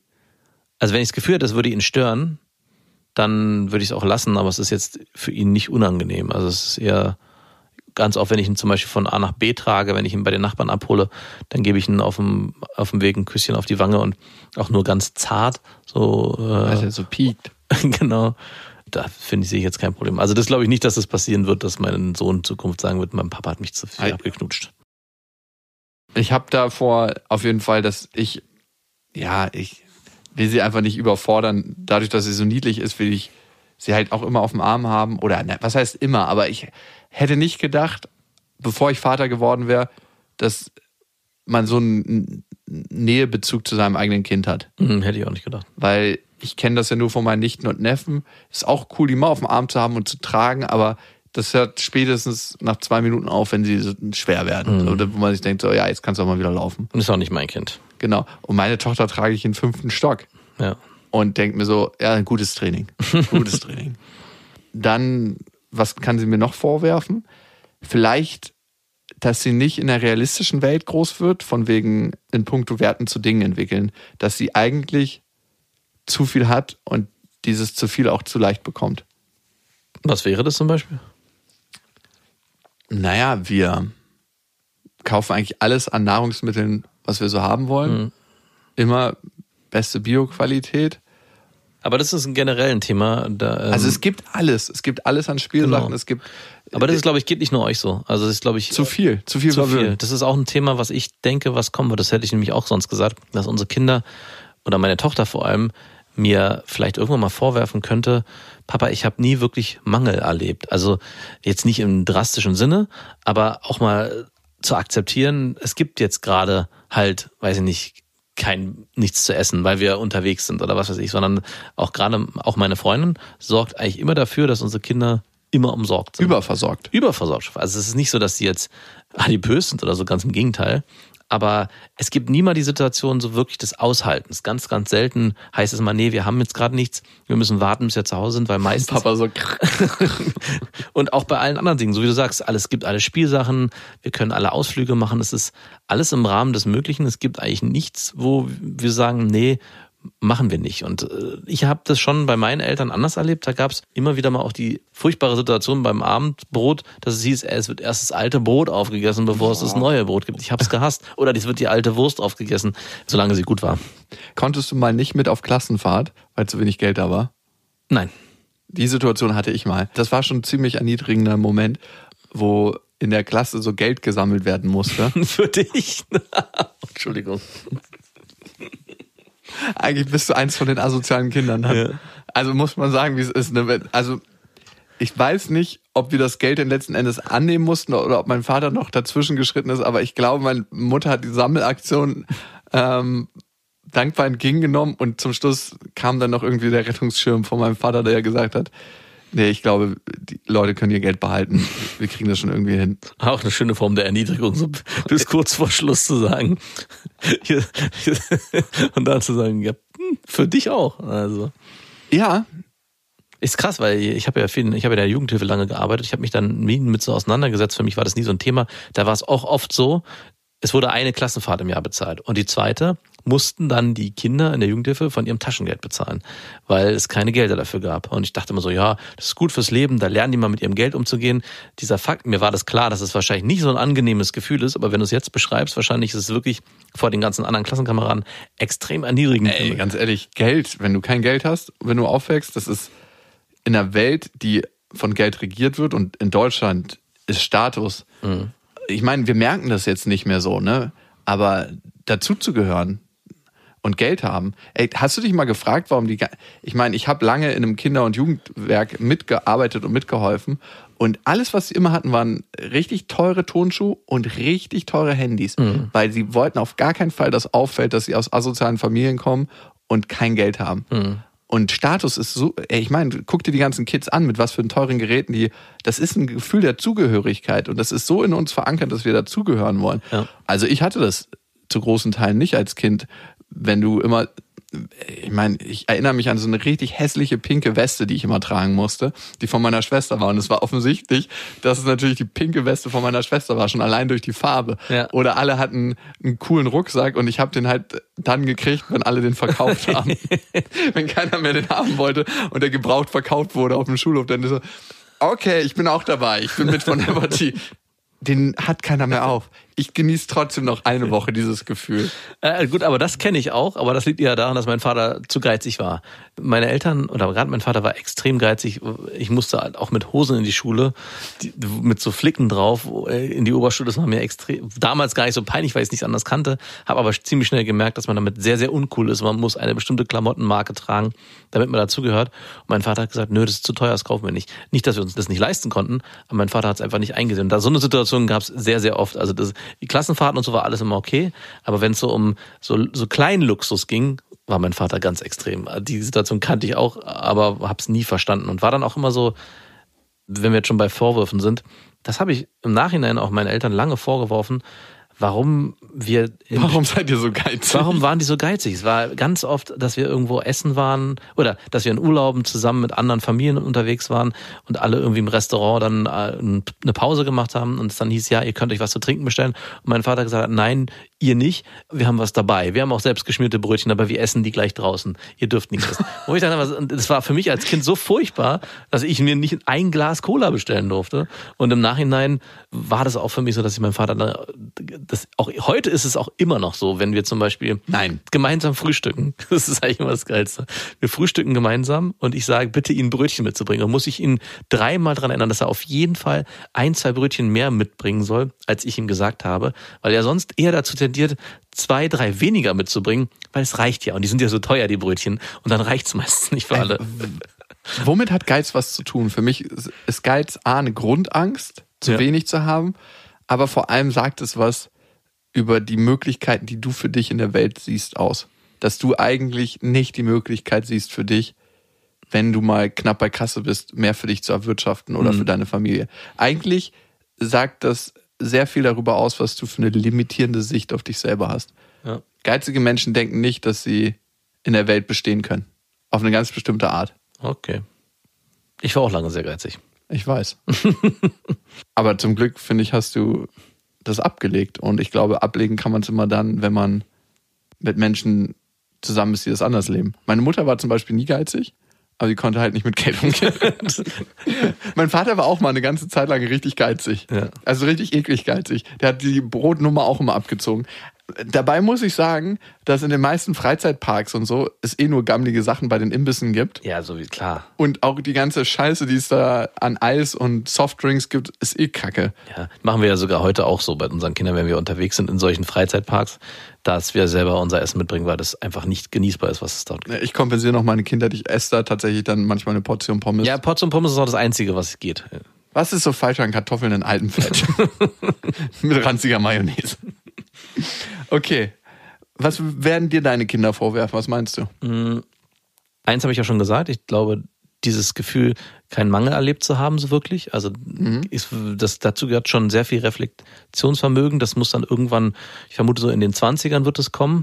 also wenn ich das Gefühl hätte, das würde ihn stören, dann würde ich es auch lassen, aber es ist jetzt für ihn nicht unangenehm. Also es ist eher ganz oft, wenn ich ihn zum Beispiel von A nach B trage, wenn ich ihn bei den Nachbarn abhole, dann gebe ich ihn auf dem, auf dem Weg ein Küsschen auf die Wange und auch nur ganz zart, so äh, er so piekt. [laughs] genau. Da finde ich sehe ich jetzt kein Problem. Also das glaube ich nicht, dass das passieren wird, dass mein Sohn in Zukunft sagen wird, mein Papa hat mich zu viel Ei. abgeknutscht. Ich habe davor auf jeden Fall, dass ich, ja, ich will sie einfach nicht überfordern. Dadurch, dass sie so niedlich ist, will ich sie halt auch immer auf dem Arm haben. Oder, ne, was heißt immer, aber ich hätte nicht gedacht, bevor ich Vater geworden wäre, dass man so einen Nähebezug zu seinem eigenen Kind hat. Hm, hätte ich auch nicht gedacht. Weil ich kenne das ja nur von meinen Nichten und Neffen. Ist auch cool, die mal auf dem Arm zu haben und zu tragen, aber das hört spätestens nach zwei Minuten auf, wenn sie so schwer werden. Oder wo man sich denkt, so, ja, jetzt kannst du auch mal wieder laufen. Und ist auch nicht mein Kind. Genau. Und meine Tochter trage ich in fünften Stock Ja. Und denke mir so, ja, ein gutes Training. Gutes [laughs] Training. Dann, was kann sie mir noch vorwerfen? Vielleicht, dass sie nicht in der realistischen Welt groß wird, von wegen in puncto Werten zu Dingen entwickeln, dass sie eigentlich zu viel hat und dieses zu viel auch zu leicht bekommt. Was wäre das zum Beispiel? Naja, wir kaufen eigentlich alles an Nahrungsmitteln, was wir so haben wollen. Immer beste Bioqualität. Aber das ist ein generell ein Thema. Da, ähm, Also es gibt alles. Es gibt alles an Spielsachen. Genau. Es gibt aber das ist, glaube ich, geht nicht nur euch so. Also das ist, glaube ich, zu viel. Zu viel zu viel. verwöhnen. Das ist auch ein Thema, was ich denke, was kommen wird. Das hätte ich nämlich auch sonst gesagt, dass unsere Kinder oder meine Tochter vor allem mir vielleicht irgendwann mal vorwerfen könnte, Papa, ich habe nie wirklich Mangel erlebt. Also jetzt nicht im drastischen Sinne, aber auch mal zu akzeptieren, es gibt jetzt gerade halt, weiß ich nicht, kein nichts zu essen, weil wir unterwegs sind oder was weiß ich, sondern auch gerade auch meine Freundin sorgt eigentlich immer dafür, dass unsere Kinder immer umsorgt sind. Überversorgt. Überversorgt. Also es ist nicht so, dass sie jetzt adipös sind oder so, ganz im Gegenteil. Aber es gibt nie mal die Situation so wirklich des Aushaltens. Ganz, ganz selten heißt es mal, nee, wir haben jetzt gerade nichts, wir müssen warten, bis wir zu Hause sind, weil meistens. Papa so. [laughs] und auch bei allen anderen Dingen, so wie du sagst, alles gibt alle Spielsachen, wir können alle Ausflüge machen, es ist alles im Rahmen des Möglichen. Es gibt eigentlich nichts, wo wir sagen, nee, machen wir nicht. Und äh, ich habe das schon bei meinen Eltern anders erlebt. Da gab es immer wieder mal auch die furchtbare Situation beim Abendbrot, dass es hieß, es wird erst das alte Brot aufgegessen, bevor es das neue Brot gibt. Ich habe es gehasst. Oder es wird die alte Wurst aufgegessen, solange sie gut war. Konntest du mal nicht mit auf Klassenfahrt, weil zu wenig Geld da war? Nein. Die Situation hatte ich mal. Das war schon ein ziemlich erniedrigender Moment, wo in der Klasse so Geld gesammelt werden musste. [laughs] Für dich. [laughs] Entschuldigung. Eigentlich bist du eins von den asozialen Kindern. Ne? Ja. Also muss man sagen, wie es ist. Ne? Also ich weiß nicht, ob wir das Geld denn letzten Endes annehmen mussten oder ob mein Vater noch dazwischen geschritten ist, aber ich glaube, meine Mutter hat die Sammelaktion ähm, dankbar entgegengenommen und zum Schluss kam dann noch irgendwie der Rettungsschirm von meinem Vater, der ja gesagt hat, nee, ich glaube, die Leute können ihr Geld behalten. Wir kriegen das schon irgendwie hin. Auch eine schöne Form der Erniedrigung, so bis kurz vor Schluss zu sagen. Und dann zu sagen, ja, hm, für dich auch. Also. Ja, Ist krass, weil ich habe ja viel, ich habe ja in der Jugendhilfe lange gearbeitet. Ich habe mich dann nie mit so auseinandergesetzt. Für mich war das nie so ein Thema. Da war es auch oft so, es wurde eine Klassenfahrt im Jahr bezahlt. Und die zweite mussten dann die Kinder in der Jugendhilfe von ihrem Taschengeld bezahlen, weil es keine Gelder dafür gab. Und ich dachte immer so, ja, das ist gut fürs Leben, da lernen die mal mit ihrem Geld umzugehen. Dieser Fakt, mir war das klar, dass es wahrscheinlich nicht so ein angenehmes Gefühl ist, aber wenn du es jetzt beschreibst, wahrscheinlich ist es wirklich vor den ganzen anderen Klassenkameraden extrem erniedrigend. Ey, ganz ehrlich, Geld, wenn du kein Geld hast, wenn du aufwächst, das ist in einer Welt, die von Geld regiert wird und in Deutschland ist Status. Ich meine, wir merken das jetzt nicht mehr so, ne? Aber dazuzugehören und Geld haben. Ey, hast du dich mal gefragt, warum die. Ich meine, ich habe lange in einem Kinder- und Jugendwerk mitgearbeitet und mitgeholfen. Und alles, was sie immer hatten, waren richtig teure Tonschuhe und richtig teure Handys. Weil sie wollten auf gar keinen Fall, dass auffällt, dass sie aus asozialen Familien kommen und kein Geld haben. Und Status ist so, ey, ich meine, guck dir die ganzen Kids an, mit was für teuren Geräten die, das ist ein Gefühl der Zugehörigkeit und das ist so in uns verankert, dass wir dazugehören wollen. Ja. Also ich hatte das zu großen Teilen nicht als Kind, wenn du immer, ich meine, ich erinnere mich an so eine richtig hässliche pinke Weste, die ich immer tragen musste, die von meiner Schwester war. Und es war offensichtlich, dass es natürlich die pinke Weste von meiner Schwester war, schon allein durch die Farbe. Ja. Oder alle hatten einen coolen Rucksack und ich habe den halt dann gekriegt, wenn alle den verkauft [laughs] haben. wenn keiner mehr den haben wollte und der gebraucht verkauft wurde auf dem Schulhof, dann ist so, okay, ich bin auch dabei, ich bin mit von der Partie. Den hat keiner mehr auf. Ich genieße trotzdem noch eine [laughs] Woche dieses Gefühl. Äh, gut, aber das kenne ich auch, aber das liegt ja daran, dass mein Vater zu geizig war. Meine Eltern, oder gerade mein Vater war extrem geizig. Ich musste halt auch mit Hosen in die Schule, die, mit so Flicken drauf, äh, in die Oberschule. Das war mir extrem, damals gar nicht so peinlich, weil ich es nicht anders kannte. Habe aber ziemlich schnell gemerkt, dass man damit sehr, sehr uncool ist. Man muss eine bestimmte Klamottenmarke tragen, damit man dazugehört. Und mein Vater hat gesagt, nö, das ist zu teuer, das kaufen wir nicht. Nicht, dass wir uns das nicht leisten konnten, aber mein Vater hat es einfach nicht eingesehen. Und da so eine Situation gab es sehr, sehr oft. Also das, die Klassenfahrten und so war alles immer okay. Aber wenn es so um so, so kleinen Luxus ging, war mein Vater ganz extrem. Die Situation kannte ich auch, aber habe es nie verstanden und war dann auch immer so, wenn wir jetzt schon bei Vorwürfen sind, das habe ich im Nachhinein auch meinen Eltern lange vorgeworfen, warum wir Warum seid ihr so geizig? Warum waren die so geizig? Es war ganz oft, dass wir irgendwo essen waren oder dass wir in Urlauben zusammen mit anderen Familien unterwegs waren und alle irgendwie im Restaurant dann äh, eine Pause gemacht haben und es dann hieß, ja, ihr könnt euch was zu trinken bestellen. Und mein Vater gesagt hat, nein, ihr nicht, wir haben was dabei. Wir haben auch selbst geschmierte Brötchen, aber wir essen die gleich draußen. Ihr dürft nichts essen. [laughs] Wo ich dann, aber- das war für mich als Kind so furchtbar, dass ich mir nicht ein Glas Cola bestellen durfte. Und im Nachhinein war das auch für mich so, dass ich meinem Vater, dann- das, auch heute ist es auch immer noch so, wenn wir zum Beispiel Nein. gemeinsam frühstücken. [laughs] Das ist eigentlich immer das Geilste. Wir frühstücken gemeinsam und ich sage, bitte ihn Brötchen mitzubringen. Und muss ich ihn dreimal dran erinnern, dass er auf jeden Fall ein, zwei Brötchen mehr mitbringen soll, als ich ihm gesagt habe, weil er sonst eher dazu tendiert, zwei, drei weniger mitzubringen, weil es reicht ja. Und die sind ja so teuer, die Brötchen. Und dann reicht es meistens nicht für alle. Womit hat Geiz was zu tun? Für mich ist Geiz A eine Grundangst, zu Ja. wenig zu haben, aber vor allem sagt es was über die Möglichkeiten, die du für dich in der Welt siehst, aus. Dass du eigentlich nicht die Möglichkeit siehst für dich, wenn du mal knapp bei Kasse bist, mehr für dich zu erwirtschaften oder Mhm. für deine Familie. Eigentlich sagt das sehr viel darüber aus, was du für eine limitierende Sicht auf dich selber hast. Ja. Geizige Menschen denken nicht, dass sie in der Welt bestehen können. Auf eine ganz bestimmte Art. Okay. Ich war auch lange sehr geizig. Ich weiß. [laughs] Aber zum Glück, finde ich, hast du das abgelegt. Und ich glaube, ablegen kann man es immer dann, wenn man mit Menschen zusammen ist, die das anders leben. Meine Mutter war zum Beispiel nie geizig, aber sie konnte halt nicht mit Geld umgehen. [laughs] mein Vater war auch mal eine ganze Zeit lang richtig geizig. Ja. Also richtig eklig geizig. Der hat die Brotnummer auch immer abgezogen. Dabei muss ich sagen, dass in den meisten Freizeitparks und so es eh nur gammelige Sachen bei den Imbissen gibt. Ja, so wie klar. Und auch die ganze Scheiße, die es da an Eis und Softdrinks gibt, ist eh kacke. Ja, machen wir ja sogar heute auch so bei unseren Kindern, wenn wir unterwegs sind in solchen Freizeitparks, dass wir selber unser Essen mitbringen, weil das einfach nicht genießbar ist, was es dort gibt. Ich kompensiere noch meine Kindheit. Ich esse da tatsächlich dann manchmal eine Portion Pommes. Ja, und Pommes ist auch das Einzige, was geht. Was ist so falsch an Kartoffeln in altem Fett? [laughs] [laughs] Mit ranziger Mayonnaise. Okay. Was werden dir deine Kinder vorwerfen? Was meinst du? Eins habe ich ja schon gesagt, ich glaube, dieses Gefühl, keinen Mangel erlebt zu haben, so wirklich. Also ist, das, dazu gehört schon sehr viel Reflexionsvermögen. Das muss dann irgendwann, ich vermute so in den 20ern wird es kommen,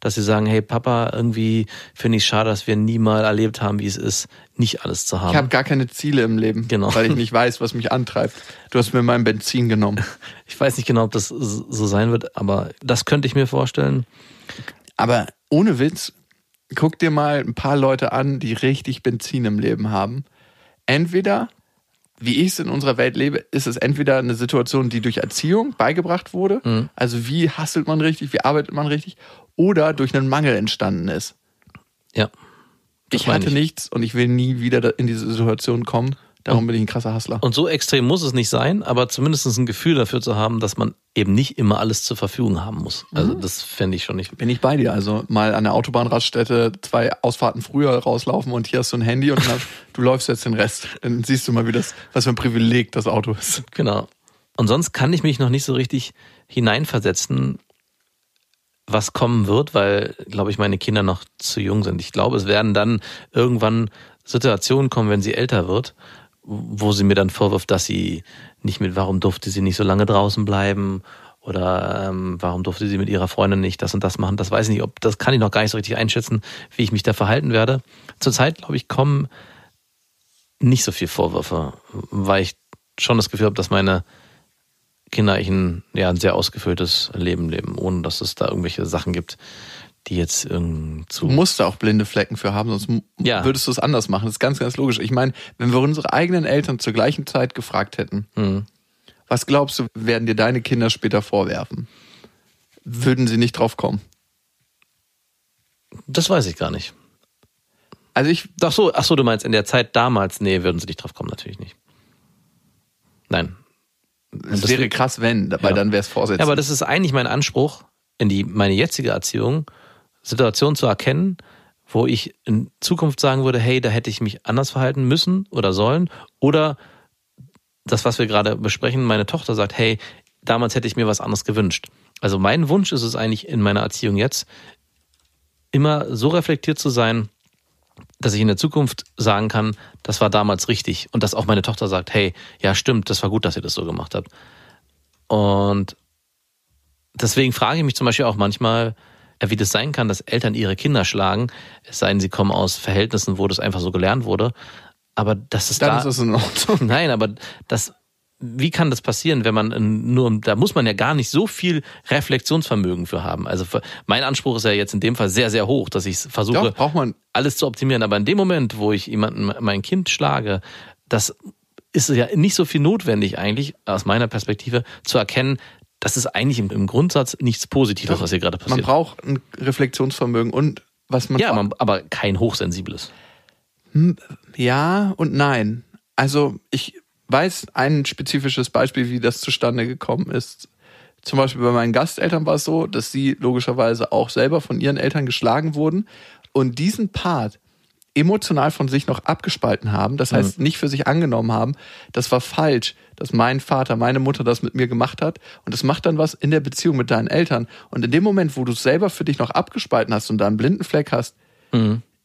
dass sie sagen, hey Papa, irgendwie finde ich schade, dass wir nie mal erlebt haben, wie es ist, nicht alles zu haben. Ich habe gar keine Ziele im Leben, Genau. weil ich nicht weiß, was mich antreibt. Du hast mir mein Benzin genommen. [laughs] Ich weiß nicht genau, ob das so sein wird, aber das könnte ich mir vorstellen. Aber ohne Witz, guck dir mal ein paar Leute an, die richtig Benzin im Leben haben. Entweder, wie ich es in unserer Welt lebe, ist es entweder eine Situation, die durch Erziehung beigebracht wurde, also wie hasselt man richtig, wie arbeitet man richtig, oder durch einen Mangel entstanden ist. Ja. Ich hatte nichts und ich will nie wieder in diese Situation kommen. Darum bin ich ein krasser Hustler. Und so extrem muss es nicht sein, aber zumindest ein Gefühl dafür zu haben, dass man eben nicht immer alles zur Verfügung haben muss. Also das fände ich schon nicht. bin ich bei dir. Also mal an der Autobahnraststätte zwei Ausfahrten früher rauslaufen und hier hast du ein Handy und dann, [laughs] du läufst jetzt den Rest. Dann siehst du mal, wie das, was für ein Privileg das Auto ist. Genau. Und sonst kann ich mich noch nicht so richtig hineinversetzen, was kommen wird, weil, glaube ich, meine Kinder noch zu jung sind. Ich glaube, es werden dann irgendwann Situationen kommen, wenn sie älter wird, wo sie mir dann vorwirft, dass sie nicht mit, warum durfte sie nicht so lange draußen bleiben oder ähm, warum durfte sie mit ihrer Freundin nicht das und das machen. Das weiß ich nicht, ob das kann ich noch gar nicht so richtig einschätzen, wie ich mich da verhalten werde. Zurzeit, glaube ich, kommen nicht so viel Vorwürfe, weil ich schon das Gefühl habe, dass meine Kinder eigentlich ein, ja, ein sehr ausgefülltes Leben leben, ohne dass es da irgendwelche Sachen gibt, die jetzt irgend zu. Du musst da auch blinde Flecken für haben, sonst Ja. würdest du es anders machen. Das ist ganz, ganz logisch. Ich meine, wenn wir unsere eigenen Eltern zur gleichen Zeit gefragt hätten, Hm. was glaubst du, werden dir deine Kinder später vorwerfen? Würden sie nicht drauf kommen? Das weiß ich gar nicht. Also ich, Ach so, ach so, du meinst in der Zeit damals? Nee, würden sie nicht drauf kommen, natürlich nicht. Nein. Es das wäre krass, wenn, weil Ja. dann wäre es vorsätzlich. Ja, aber das ist eigentlich mein Anspruch, in die, meine jetzige Erziehung, Situationen zu erkennen, wo ich in Zukunft sagen würde, hey, da hätte ich mich anders verhalten müssen oder sollen. Oder das, was wir gerade besprechen, meine Tochter sagt, hey, damals hätte ich mir was anderes gewünscht. Also mein Wunsch ist es eigentlich in meiner Erziehung jetzt, immer so reflektiert zu sein, dass ich in der Zukunft sagen kann, das war damals richtig. Und dass auch meine Tochter sagt, hey, ja stimmt, das war gut, dass ihr das so gemacht habt. Und deswegen frage ich mich zum Beispiel auch manchmal, äh, wie das sein kann, dass Eltern ihre Kinder schlagen, es sei denn, sie kommen aus Verhältnissen, wo das einfach so gelernt wurde. Aber das ist dann da. ist das in Ordnung. [laughs] Nein, aber das, wie kann das passieren, wenn man in- nur, da muss man ja gar nicht so viel Reflexionsvermögen für haben. Also für, mein Anspruch ist ja jetzt in dem Fall sehr, sehr hoch, dass ich versuche, Doch, braucht man. alles zu optimieren. Aber in dem Moment, wo ich jemanden, mein Kind schlage, das ist ja nicht so viel notwendig eigentlich, aus meiner Perspektive, zu erkennen, das ist eigentlich im, im Grundsatz nichts Positives, was hier gerade Man passiert. braucht ein Reflexionsvermögen und was man ja, man, aber kein hochsensibles. Ja und nein. Also ich weiß ein spezifisches Beispiel, wie das zustande gekommen ist. Zum Beispiel bei meinen Gasteltern war es so, dass sie logischerweise auch selber von ihren Eltern geschlagen wurden und diesen Part emotional von sich noch abgespalten haben, das heißt nicht für sich angenommen haben, das war falsch, dass mein Vater, meine Mutter das mit mir gemacht hat. Und das macht dann was in der Beziehung mit deinen Eltern. Und in dem Moment, wo du es selber für dich noch abgespalten hast und da einen blinden Fleck hast,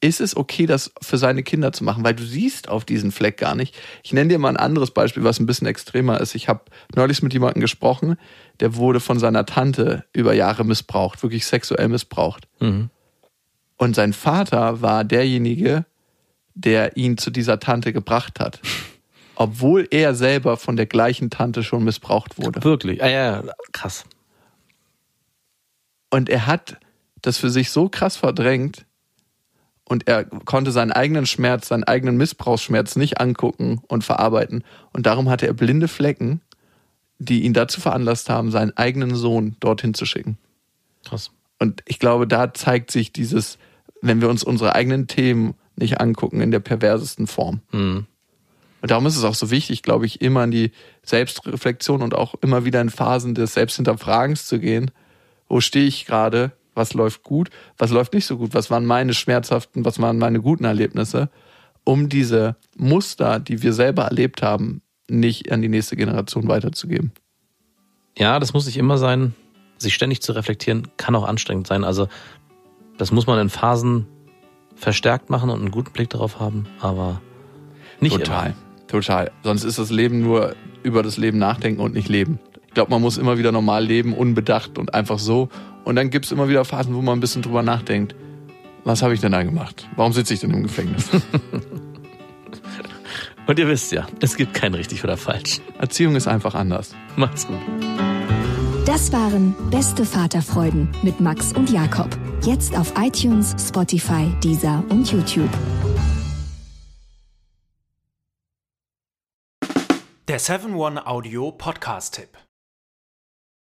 ist es okay, das für seine Kinder zu machen, weil du siehst auf diesen Fleck gar nicht. Ich nenne dir mal ein anderes Beispiel, was ein bisschen extremer ist. Ich habe neulich mit jemandem gesprochen, der wurde von seiner Tante über Jahre missbraucht, wirklich sexuell missbraucht. Mhm. Und sein Vater war derjenige, der ihn zu dieser Tante gebracht hat. [laughs] Obwohl er selber von der gleichen Tante schon missbraucht wurde. Wirklich. Ah, ja, ja, krass. Und er hat das für sich so krass verdrängt und er konnte seinen eigenen Schmerz, seinen eigenen Missbrauchsschmerz nicht angucken und verarbeiten. Und darum hatte er blinde Flecken, die ihn dazu veranlasst haben, seinen eigenen Sohn dorthin zu schicken. Krass. Und ich glaube, da zeigt sich dieses, wenn wir uns unsere eigenen Themen nicht angucken, in der perversesten Form. Mhm. Und darum ist es auch so wichtig, glaube ich, immer in die Selbstreflexion und auch immer wieder in Phasen des Selbsthinterfragens zu gehen. Wo stehe ich gerade? Was läuft gut? Was läuft nicht so gut? Was waren meine schmerzhaften, was waren meine guten Erlebnisse? Um diese Muster, die wir selber erlebt haben, nicht an die nächste Generation weiterzugeben. Ja, das muss nicht immer sein. Sich ständig zu reflektieren kann auch anstrengend sein. Also das muss man in Phasen verstärkt machen und einen guten Blick darauf haben, aber nicht Total, immer. total. Sonst ist das Leben nur über das Leben nachdenken und nicht leben. Ich glaube, man muss immer wieder normal leben, unbedacht und einfach so. Und dann gibt es immer wieder Phasen, wo man ein bisschen drüber nachdenkt. Was habe ich denn da gemacht? Warum sitze ich denn im Gefängnis? [laughs] Und ihr wisst ja, es gibt kein richtig oder falsch. Erziehung ist einfach anders. Macht's gut. Das waren Beste Vaterfreuden mit Max und Jakob. Jetzt auf iTunes, Spotify, Deezer und YouTube. Der 7-One Audio Podcast-Tipp.